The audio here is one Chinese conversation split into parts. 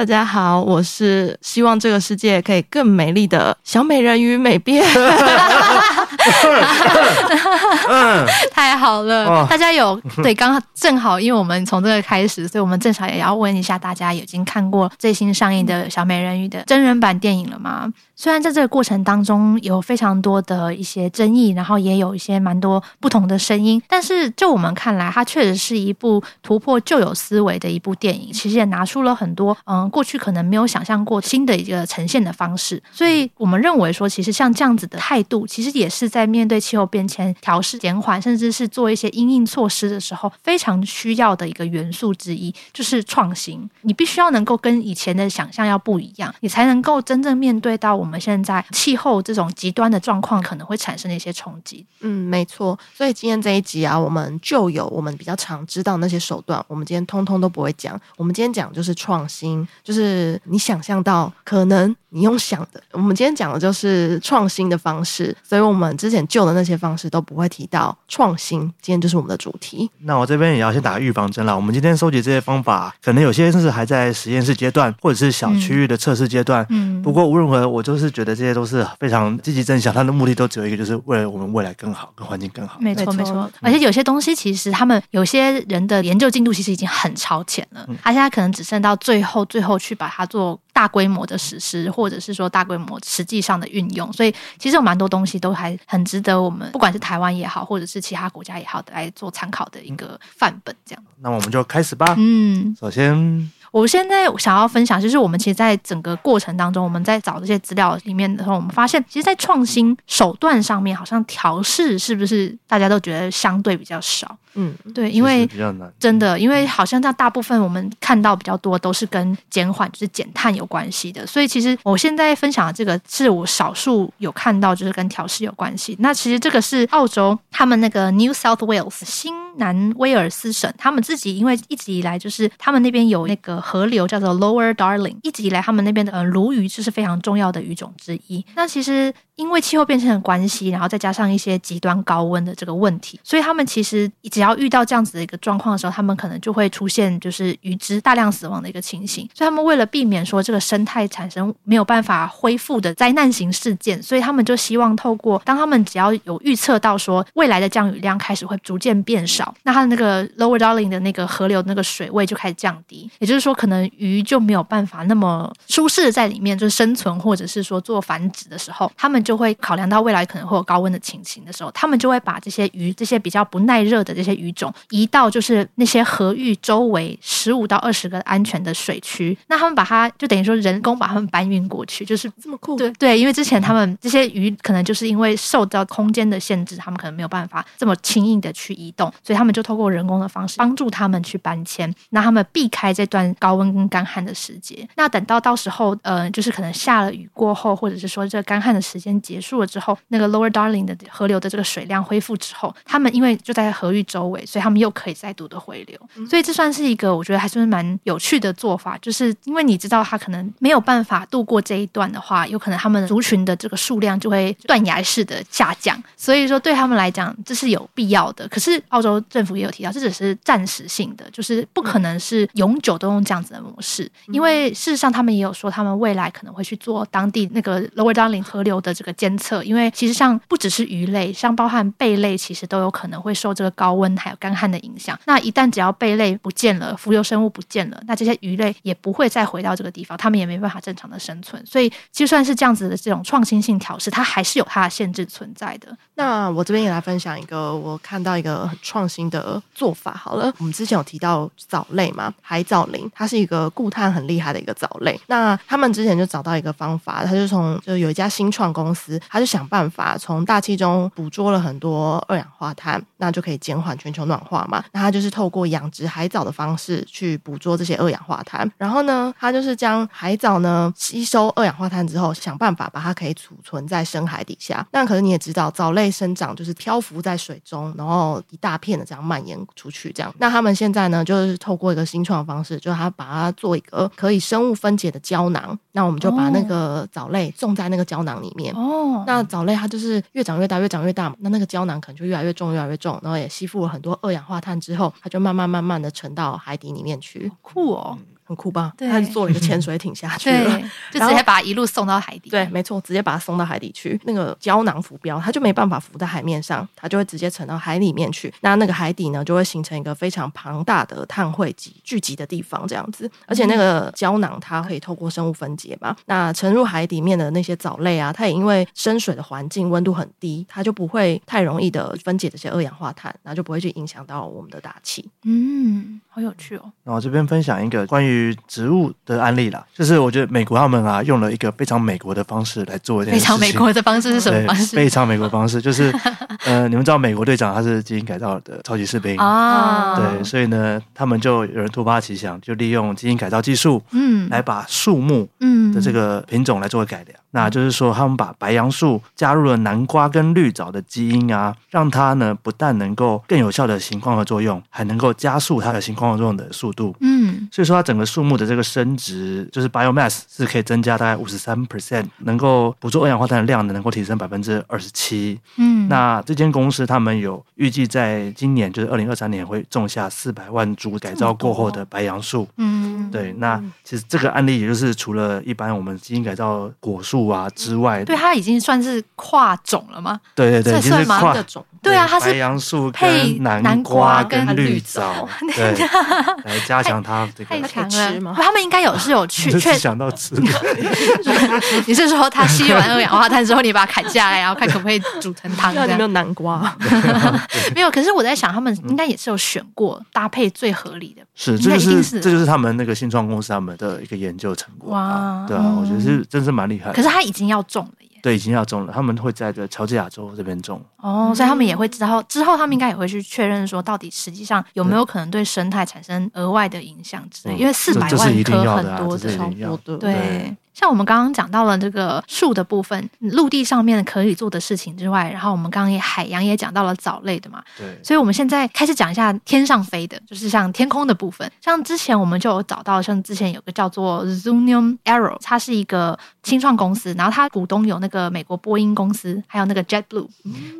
大家好，我是希望这个世界可以更美丽的小美人鱼美变。太好了，大家有对，刚好正好，因为我们从这个开始，所以我们正好也要问一下大家，已经看过最新上映的小美人鱼的真人版电影了吗？虽然在这个过程当中有非常多的一些争议，然后也有一些蛮多不同的声音，但是就我们看来，它确实是一部突破旧有思维的一部电影。其实也拿出了很多嗯。过去可能没有想象过新的一个呈现的方式，所以我们认为说，其实像这样子的态度，其实也是在面对气候变迁、调适、减缓，甚至是做一些因应措施的时候，非常需要的一个元素之一，就是创新。你必须要能够跟以前的想象要不一样，你才能够真正面对到我们现在气候这种极端的状况可能会产生的一些冲击。嗯，没错。所以今天这一集啊，我们就有我们比较常知道那些手段，我们今天通通都不会讲。我们今天讲就是创新。就是你想象到可能你用想的，我们今天讲的就是创新的方式，所以我们之前旧的那些方式都不会提到创新。今天就是我们的主题。那我这边也要先打个预防针了。我们今天收集这些方法，可能有些是还在实验室阶段，或者是小区域的测试阶段。嗯。不过无论如何，我就是觉得这些都是非常积极正向，它的目的都只有一个，就是为了我们未来更好，跟环境更好。没错，没错。而且有些东西其实他们有些人的研究进度其实已经很超前了，他现在可能只剩到最后最后。后去把它做大规模的实施，或者是说大规模实际上的运用，所以其实有蛮多东西都还很值得我们，不管是台湾也好，或者是其他国家也好，来做参考的一个范本。这样，那我们就开始吧。嗯，首先。我现在想要分享，就是我们其实，在整个过程当中，我们在找这些资料里面的时候，我们发现，其实，在创新手段上面，好像调试是不是大家都觉得相对比较少？嗯，对，因为比较难，真的，因为好像在大部分我们看到比较多都是跟减缓，就是减碳有关系的。所以，其实我现在分享的这个，是我少数有看到就是跟调试有关系。那其实这个是澳洲他们那个 New South Wales 新南威尔斯省，他们自己因为一直以来就是他们那边有那个。河流叫做 Lower Darling，一直以来他们那边的呃鲈鱼就是非常重要的鱼种之一。那其实因为气候变迁的关系，然后再加上一些极端高温的这个问题，所以他们其实只要遇到这样子的一个状况的时候，他们可能就会出现就是鱼只大量死亡的一个情形。所以他们为了避免说这个生态产生没有办法恢复的灾难型事件，所以他们就希望透过当他们只要有预测到说未来的降雨量开始会逐渐变少，那它的那个 Lower Darling 的那个河流那个水位就开始降低，也就是说可能鱼就没有办法那么舒适的在里面就是生存或者是说做繁殖的时候，他们就会考量到未来可能会有高温的情形的时候，他们就会把这些鱼，这些比较不耐热的这些鱼种移到就是那些河域周围十五到二十个安全的水区。那他们把它就等于说人工把它们搬运过去，就是 这么酷。对对，因为之前他们这些鱼可能就是因为受到空间的限制，他们可能没有办法这么轻易的去移动，所以他们就透过人工的方式帮助他们去搬迁，那他们避开这段高温跟干旱的时节。那等到到时候，呃，就是可能下了雨过后，或者是说这干旱的时间结束了。之后，那个 Lower Darling 的河流的这个水量恢复之后，他们因为就在河域周围，所以他们又可以再度的回流。所以这算是一个我觉得还是蛮有趣的做法，就是因为你知道他可能没有办法度过这一段的话，有可能他们族群的这个数量就会断崖式的下降。所以说对他们来讲，这是有必要的。可是澳洲政府也有提到，这只是暂时性的，就是不可能是永久都用这样子的模式。因为事实上，他们也有说，他们未来可能会去做当地那个 Lower Darling 河流的这个监测。因为其实像不只是鱼类，像包含贝类，其实都有可能会受这个高温还有干旱的影响。那一旦只要贝类不见了，浮游生物不见了，那这些鱼类也不会再回到这个地方，它们也没办法正常的生存。所以就算是这样子的这种创新性调试，它还是有它的限制存在的。那我这边也来分享一个我看到一个很创新的做法。好了，我们之前有提到藻类嘛，海藻林，它是一个固碳很厉害的一个藻类。那他们之前就找到一个方法，他就从就有一家新创公司，他就想办法从大气中捕捉了很多二氧化碳，那就可以减缓全球暖化嘛。那他就是透过养殖海藻的方式去捕捉这些二氧化碳，然后呢，他就是将海藻呢吸收二氧化碳之后，想办法把它可以储存在深海底下。那可是你也知道，藻类生长就是漂浮在水中，然后一大片的这样蔓延出去，这样。那他们现在呢，就是透过一个新创方式，就是他把它做一个可以生物分解的胶囊。那我们就把那个藻类种在那个胶囊里面。哦。那藻类它就是越长越大，越长越大，那那个胶囊可能就越来越重，越来越重，然后也吸附了很多二氧化碳之后，它就慢慢慢慢的沉到海底里面去。酷哦。很酷吧？对，他就坐了一个潜水艇下去了，就直接把它一路送到海底。对，没错，直接把它送到海底去。那个胶囊浮标，它就没办法浮在海面上，它就会直接沉到海里面去。那那个海底呢，就会形成一个非常庞大的碳汇集聚集的地方，这样子。而且那个胶囊它可以透过生物分解嘛，那沉入海底面的那些藻类啊，它也因为深水的环境温度很低，它就不会太容易的分解这些二氧化碳，然后就不会去影响到我们的大气。嗯，好有趣哦。那我这边分享一个关于植物的案例啦，就是我觉得美国他们啊用了一个非常美国的方式来做这件事情。非常美国的方式是什么方式？非常美国的方式就是，呃，你们知道美国队长他是基因改造的超级士兵啊，对，所以呢，他们就有人突发奇想，就利用基因改造技术，嗯，来把树木嗯的这个品种来做个改良。那就是说，他们把白杨树加入了南瓜跟绿藻的基因啊，让它呢不但能够更有效的行光合作用，还能够加速它的行光合作用的速度。嗯，所以说它整个树木的这个生值就是 biomass 是可以增加大概五十三 percent，能够捕捉二氧化碳的量呢能够提升百分之二十七。嗯，那这间公司他们有预计在今年就是二零二三年会种下四百万株改造过后的白杨树。嗯，对，那其实这个案例也就是除了一般我们基因改造果树。啊之外，对，它已经算是跨种了吗？对对对，这算吗？的种，对啊，它是白杨树配南瓜跟绿藻，对，来加强它这个。太强了，他们应该有是有去，确想到吃。你是说它吸完二氧化碳之后，你把它砍下来，然后看可不可以煮成汤？有没有南瓜？没有。可是我在想，他们应该也是有选过搭配最合理的。是，这就是这就是他们那个新创公司他们的一个研究成果。哇，对啊，我觉得是真是蛮厉害。可是他已经要种了耶。对，已经要种了。他们会在这乔治亚州这边种。哦，所以他们也会知道，之后他们应该也会去确认说，到底实际上有没有可能对生态产生额外的影响之类。因为四百万棵很多的，超多的，对。像我们刚刚讲到了这个树的部分，陆地上面可以做的事情之外，然后我们刚刚也海洋也讲到了藻类的嘛，对，所以我们现在开始讲一下天上飞的，就是像天空的部分。像之前我们就有找到，像之前有个叫做 Zunium Arrow，它是一个新创公司，然后它股东有那个美国波音公司，还有那个 JetBlue，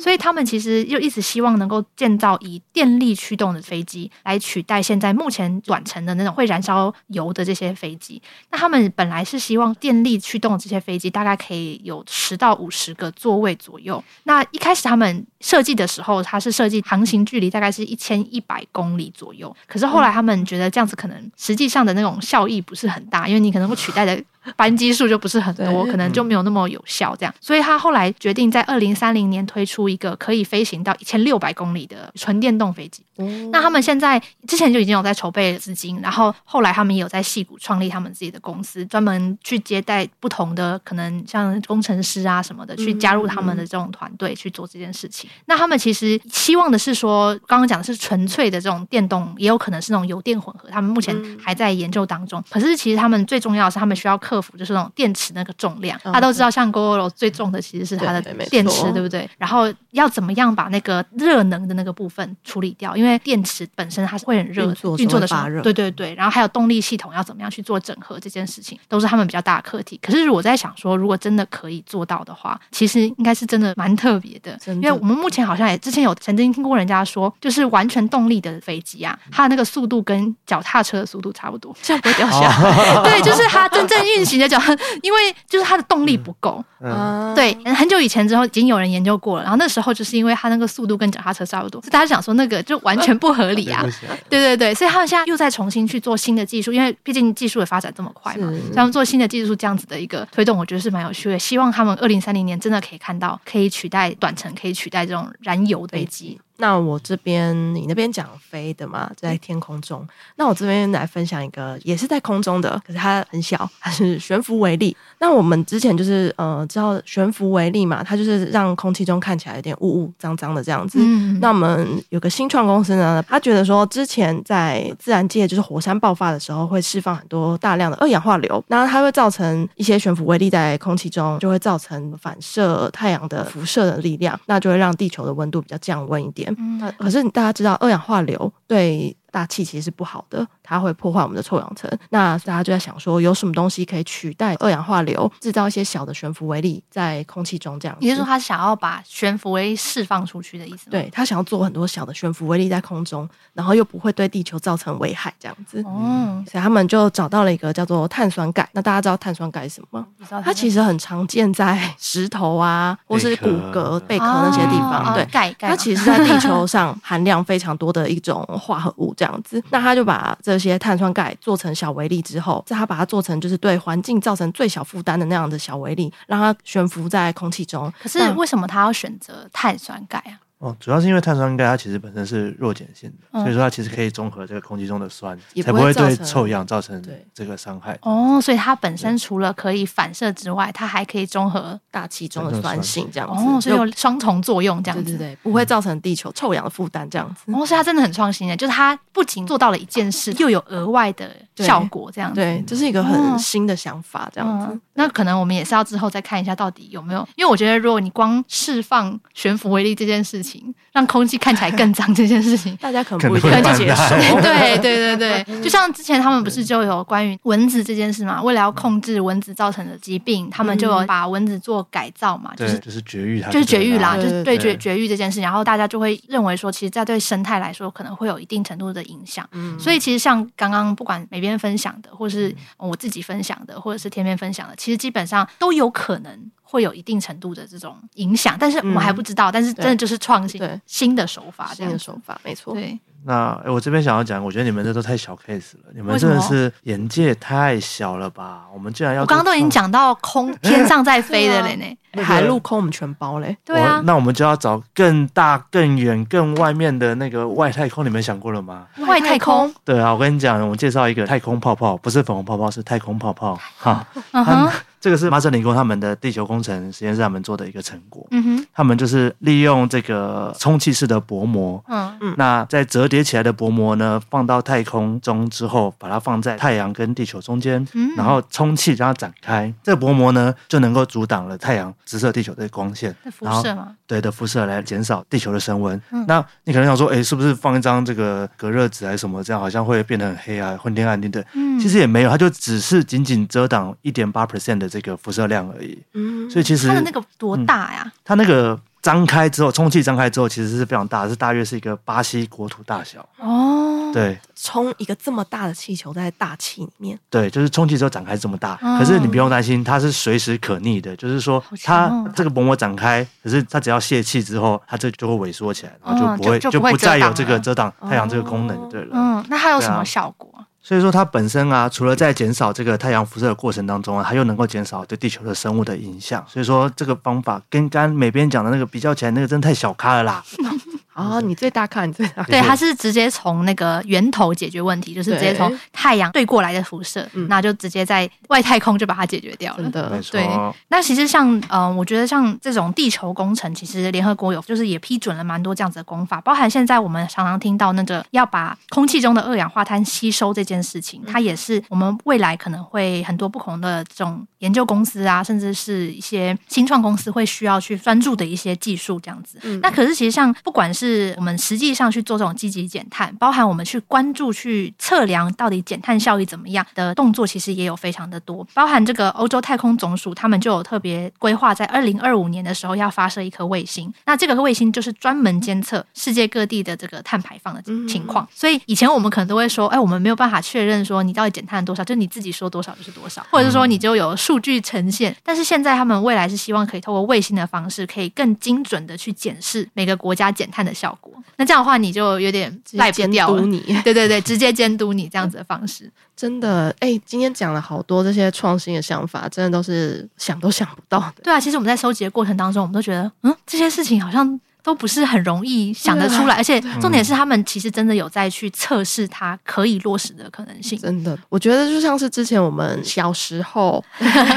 所以他们其实又一直希望能够建造以电力驱动的飞机来取代现在目前短程的那种会燃烧油的这些飞机。那他们本来是希望电电力驱动这些飞机大概可以有十到五十个座位左右。那一开始他们设计的时候，它是设计航行距离大概是一千一百公里左右。可是后来他们觉得这样子可能实际上的那种效益不是很大，因为你可能会取代的。班机数就不是很多，可能就没有那么有效。这样，所以他后来决定在二零三零年推出一个可以飞行到一千六百公里的纯电动飞机。那他们现在之前就已经有在筹备资金，然后后来他们也有在戏谷创立他们自己的公司，专门去接待不同的可能像工程师啊什么的，去加入他们的这种团队去做这件事情。那他们其实期望的是说，刚刚讲的是纯粹的这种电动，也有可能是那种油电混合。他们目前还在研究当中。可是其实他们最重要的是，他们需要克服。就是那种电池那个重量，大家都知道，像 Gogoro 最重的其实是它的电池，对不对？然后要怎么样把那个热能的那个部分处理掉？因为电池本身它是会很热，运作的时候，对对对。然后还有动力系统要怎么样去做整合，这件事情都是他们比较大的课题。可是我在想说，如果真的可以做到的话，其实应该是真的蛮特别的。因为我们目前好像也之前有曾经听过人家说，就是完全动力的飞机啊，它的那个速度跟脚踏车的速度差不多，这样不会掉下来。对，就是它真正运行的脚。因为就是它的动力不够，嗯，对，很久以前之后已经有人研究过了，然后那时候就是因为它那个速度跟脚踏车差不多，所以大家想说那个就完全不合理啊，对对对，所以他们现在又在重新去做新的技术，因为毕竟技术的发展这么快嘛，他们做新的技术这样子的一个推动，我觉得是蛮有趣的。希望他们二零三零年真的可以看到可以取代短程，可以取代这种燃油的飞机。那我这边，你那边讲飞的嘛，在天空中。那我这边来分享一个，也是在空中的，可是它很小，它是悬浮微粒。那我们之前就是呃，知道悬浮微粒嘛，它就是让空气中看起来有点雾雾脏脏的这样子。嗯。那我们有个新创公司呢，他觉得说，之前在自然界就是火山爆发的时候，会释放很多大量的二氧化硫，那它会造成一些悬浮微粒在空气中，就会造成反射太阳的辐射的力量，那就会让地球的温度比较降温一点。嗯，可是大家知道二氧化硫对大气其实是不好的，它会破坏我们的臭氧层。那大家就在想说，有什么东西可以取代二氧化硫，制造一些小的悬浮微粒在空气中这样？也就是说，他想要把悬浮微粒释放出去的意思？对，他想要做很多小的悬浮微粒在空中，然后又不会对地球造成危害这样子。哦，所以他们就找到了一个叫做碳酸钙。那大家知道碳酸钙是什么吗？不知道。它其实很常见在石头啊，或是骨骼、贝壳那些地方。对，钙钙。它其实在地球上 含量非常多的一种化合物。这样子，那他就把这些碳酸钙做成小微粒之后，再他把它做成就是对环境造成最小负担的那样的小微粒，让它悬浮在空气中。可是为什么他要选择碳酸钙啊？哦，主要是因为碳酸钙它其实本身是弱碱性的，嗯、所以说它其实可以中和这个空气中的酸，不才不会对臭氧造成这个伤害。哦，所以它本身除了可以反射之外，它还可以中和大气中的酸性，这样子。哦，所以有双重作用，这样子。对对对，不会造成地球臭氧的负担，这样子。哦，所以它真的很创新的，就是它不仅做到了一件事，又有额外的效果，这样子。对，这是一个很新的想法，这样子。嗯、那可能我们也是要之后再看一下，到底有没有？因为我觉得，如果你光释放悬浮微粒这件事情，让空气看起来更脏这件事情，大家可能不一定会接受。对对对对，就像之前他们不是就有关于蚊子这件事嘛？为了要控制蚊子造成的疾病，他们就有把蚊子做改造嘛，就是就是绝育它，就是绝育啦，就是对绝绝育这件事。然后大家就会认为说，其实，在对生态来说，可能会有一定程度的影响。所以其实像刚刚不管每边分享的，或是我自己分享的，或者是天边分享的，其实基本上都有可能。会有一定程度的这种影响，但是我们还不知道。嗯、但是真的就是创新新的手法，新的手法没错。对，那我这边想要讲，我觉得你们这都太小 case 了，你们真的是眼界太小了吧？我们竟然要……我刚刚都已经讲到空 天上在飞的了呢，海陆空我们全包嘞。对啊，那我们就要找更大、更远、更外面的那个外太空，你们想过了吗？外太空？对啊，我跟你讲，我介绍一个太空泡泡，不是粉红泡泡，是太空泡泡。哈，嗯哼。这个是麻省理工他们的地球工程实验室他们做的一个成果。嗯哼，他们就是利用这个充气式的薄膜。嗯嗯，那在折叠起来的薄膜呢，放到太空中之后，把它放在太阳跟地球中间，嗯、然后充气让它展开，这个薄膜呢就能够阻挡了太阳直射地球的光线。辐射吗？对的，辐射来减少地球的升温。嗯、那你可能想说，哎，是不是放一张这个隔热纸还是什么，这样好像会变得很黑啊，昏天暗地的？嗯，其实也没有，它就只是仅仅遮挡一点八 percent 的。这个辐射量而已，嗯，所以其实它的那个多大呀？它那个张开之后，充气张开之后，其实是非常大，是大约是一个巴西国土大小哦。对，充一个这么大的气球在大气里面，对，就是充气之后展开这么大。可是你不用担心，它是随时可逆的，就是说它这个薄膜展开，可是它只要泄气之后，它这就会萎缩起来，然后就不会就不再有这个遮挡太阳这个功能，对了。嗯，那它有什么效果？所以说，它本身啊，除了在减少这个太阳辐射的过程当中啊，它又能够减少对地球的生物的影响。所以说，这个方法跟刚刚美编讲的那个比较起来，那个真的太小咖了啦。哦，你最大看，你最大看。对，它是直接从那个源头解决问题，就是直接从太阳对过来的辐射，那就直接在外太空就把它解决掉了。真的，对。那其实像，嗯、呃，我觉得像这种地球工程，其实联合国有就是也批准了蛮多这样子的工法，包含现在我们常常听到那个要把空气中的二氧化碳吸收这件事情，它也是我们未来可能会很多不同的这种研究公司啊，甚至是一些新创公司会需要去专注的一些技术这样子。嗯、那可是其实像不管是是我们实际上去做这种积极减碳，包含我们去关注、去测量到底减碳效益怎么样的动作，其实也有非常的多。包含这个欧洲太空总署，他们就有特别规划，在二零二五年的时候要发射一颗卫星。那这个卫星就是专门监测世界各地的这个碳排放的情况。所以以前我们可能都会说，哎，我们没有办法确认说你到底减碳多少，就你自己说多少就是多少，或者是说你就有数据呈现。但是现在他们未来是希望可以透过卫星的方式，可以更精准的去检视每个国家减碳的效果，那这样的话你就有点赖不掉了。你 对对对，直接监督你这样子的方式，真的哎，今天讲了好多这些创新的想法，真的都是想都想不到的。对啊，其实我们在收集的过程当中，我们都觉得，嗯，这些事情好像都不是很容易想得出来，而且重点是他们其实真的有在去测试它可以落实的可能性。真的，我觉得就像是之前我们小时候，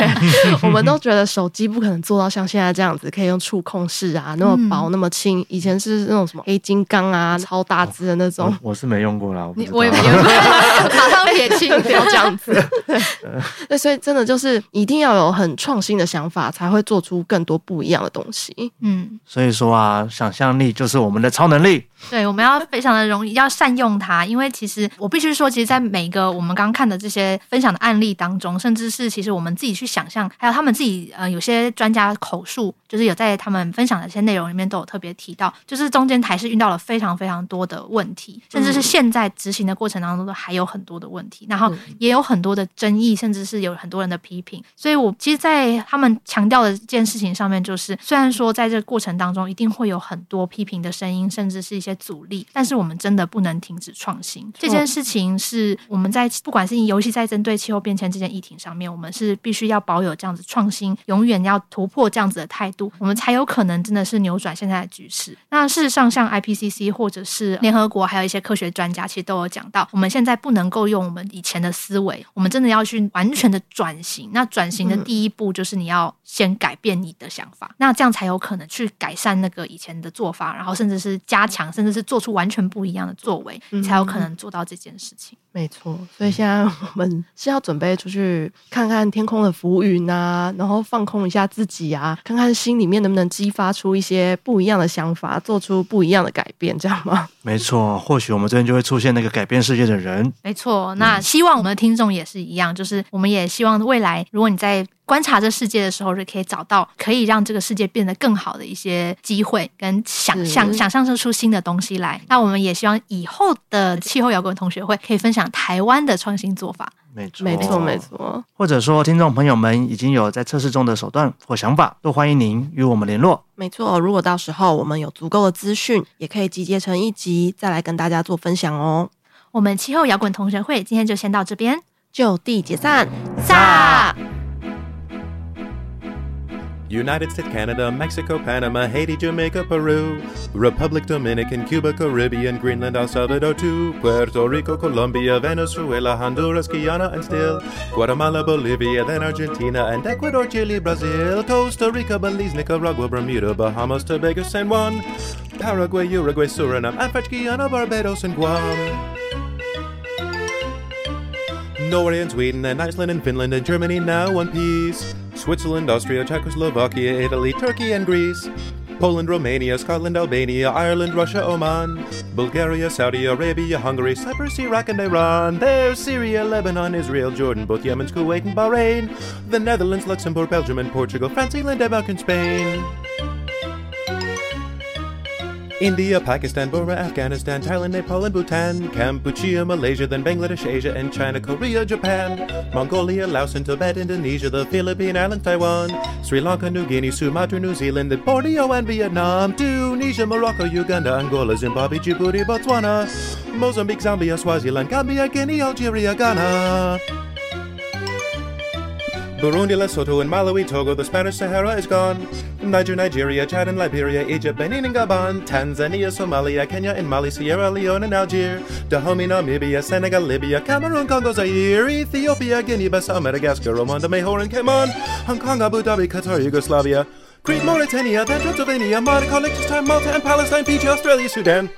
我们都觉得手机不可能做到像现在这样子，可以用触控式啊，那么薄那么轻。以前是那种什么黑金刚啊，超大只的那种。我，我是没用过啦，我，我也没用过，马上撇清，不要这样子。对，所以真的就是一定要有很创新的想法，才会做出更多不一样的东西。嗯，所以说啊，想象力就是我们的超能力。对，我们要非常的容易，要善用它。因为其实我必须说，其实，在每个我们刚刚看的这些分享的案例当中，甚至是其实我们自己去想象，还有他们自己呃，有些专家口述，就是有在他们分享的一些内容里面都有特别提到，就是中间台是遇到了非常非常多的问题，甚至是现在执行的过程当中都还有很多的问题，然后也有很多的争议，甚至是有很多人的批评。所以我其实，在他们强调的一件事情上面，就是虽然说在这个过程当中一定会有很多批评的声音，甚至是一些。阻力，但是我们真的不能停止创新。这件事情是我们在不管是尤其在针对气候变迁这件议题上面，我们是必须要保有这样子创新，永远要突破这样子的态度，我们才有可能真的是扭转现在的局势。那事实上，像 IPCC 或者是联合国，还有一些科学专家，其实都有讲到，我们现在不能够用我们以前的思维，我们真的要去完全的转型。那转型的第一步就是你要先改变你的想法，那这样才有可能去改善那个以前的做法，然后甚至是加强。甚至是做出完全不一样的作为，你才有可能做到这件事情。没错，所以现在我们 是要准备出去看看天空的浮云啊，然后放空一下自己啊，看看心里面能不能激发出一些不一样的想法，做出不一样的改变，这样吗？没错，或许我们这边就会出现那个改变世界的人。没错，那希望我们的听众也是一样，就是我们也希望未来，如果你在观察这世界的时候，是可以找到可以让这个世界变得更好的一些机会跟想象，想象出新的东西来。那我们也希望以后的气候摇滚同学会可以分享台湾的创新做法。没错，没错，没错。或者说，听众朋友们已经有在测试中的手段或想法，都欢迎您与我们联络。没错，如果到时候我们有足够的资讯，也可以集结成一集，再来跟大家做分享哦。我们气候摇滚同学会今天就先到这边，就地解散，散。United States, Canada, Mexico, Panama, Haiti, Jamaica, Peru, Republic Dominican, Cuba, Caribbean, Greenland, El Salvador, too, Puerto Rico, Colombia, Venezuela, Honduras, Guyana, and still Guatemala, Bolivia, then Argentina, and Ecuador, Chile, Brazil, Costa Rica, Belize, Nicaragua, Bermuda, Bahamas, Tobago, San Juan, Paraguay, Uruguay, Suriname, and French Guiana, Barbados, and Guam. Norway and Sweden and Iceland and Finland and Germany now one piece. Switzerland, Austria, Czechoslovakia, Italy, Turkey and Greece. Poland, Romania, Scotland, Albania, Ireland, Russia, Oman. Bulgaria, Saudi Arabia, Hungary, Cyprus, Iraq and Iran. There's Syria, Lebanon, Israel, Jordan, both Yemen, Kuwait and Bahrain. The Netherlands, Luxembourg, Belgium and Portugal, France, England, Denmark and Spain. India, Pakistan, Burma, Afghanistan, Thailand, Nepal, and Bhutan, Cambodia, Malaysia, then Bangladesh, Asia, and China, Korea, Japan, Mongolia, Laos, and Tibet, Indonesia, the Philippine Islands, Taiwan, Sri Lanka, New Guinea, Sumatra, New Zealand, then Borneo and Vietnam, Tunisia, Morocco, Uganda, Angola, Zimbabwe, Djibouti, Botswana, Mozambique, Zambia, Swaziland, Gambia, Guinea, Algeria, Ghana. Burundi, Lesotho, and Malawi, Togo, the Spanish Sahara is gone. Niger, Nigeria, Chad and Liberia, Egypt, Benin and Gabon, Tanzania, Somalia, Kenya and Mali, Sierra Leone and Algier, Dahomey, Namibia, Senegal, Libya, Cameroon, Congo, Zaire, Ethiopia, Guinea-Bissau, Madagascar, Rwanda, Mahore and Cayman, Hong Kong, Abu Dhabi, Qatar, Yugoslavia, Crete, Mauritania, then Transylvania, Monaco, Liechtenstein, Malta and Palestine, Fiji, Australia, Sudan.